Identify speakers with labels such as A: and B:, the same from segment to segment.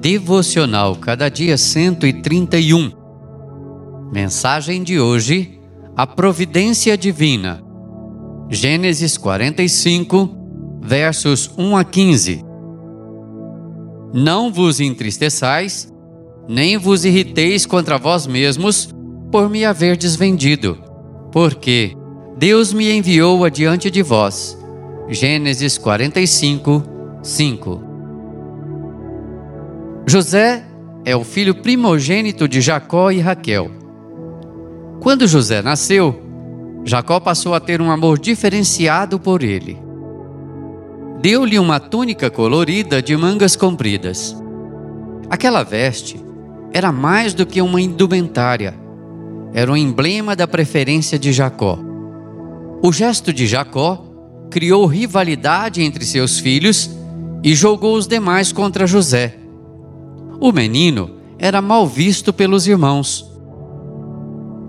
A: Devocional Cada Dia 131. Mensagem de hoje: A Providência Divina. Gênesis 45, versos 1 a 15. Não vos entristeçais, nem vos irriteis contra vós mesmos por me haverdes vendido, porque Deus me enviou adiante de vós. Gênesis 45, 5. José é o filho primogênito de Jacó e Raquel. Quando José nasceu, Jacó passou a ter um amor diferenciado por ele. Deu-lhe uma túnica colorida de mangas compridas. Aquela veste era mais do que uma indumentária, era um emblema da preferência de Jacó. O gesto de Jacó criou rivalidade entre seus filhos e jogou os demais contra José o menino era mal visto pelos irmãos.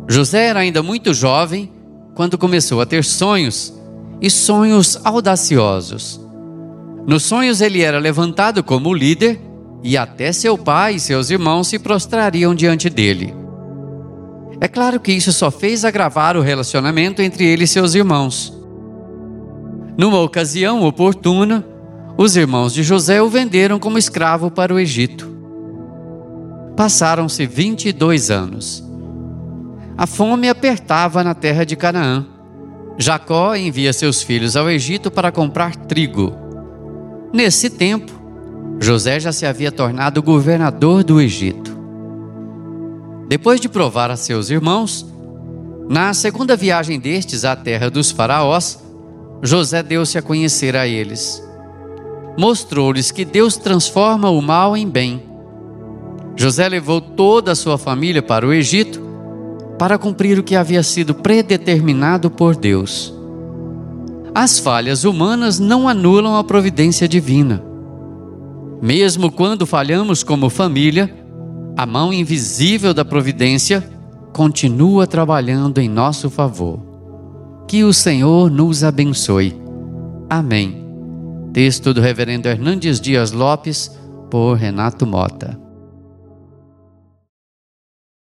A: José era ainda muito jovem quando começou a ter sonhos, e sonhos audaciosos. Nos sonhos ele era levantado como líder e até seu pai e seus irmãos se prostrariam diante dele. É claro que isso só fez agravar o relacionamento entre ele e seus irmãos. Numa ocasião oportuna, os irmãos de José o venderam como escravo para o Egito. Passaram-se 22 anos. A fome apertava na terra de Canaã. Jacó envia seus filhos ao Egito para comprar trigo. Nesse tempo, José já se havia tornado governador do Egito. Depois de provar a seus irmãos, na segunda viagem destes à terra dos faraós, José deu-se a conhecer a eles. Mostrou-lhes que Deus transforma o mal em bem José levou toda a sua família para o Egito para cumprir o que havia sido predeterminado por Deus. As falhas humanas não anulam a providência divina. Mesmo quando falhamos como família, a mão invisível da providência continua trabalhando em nosso favor. Que o Senhor nos abençoe. Amém. Texto do Reverendo Hernandes Dias Lopes, por Renato Mota.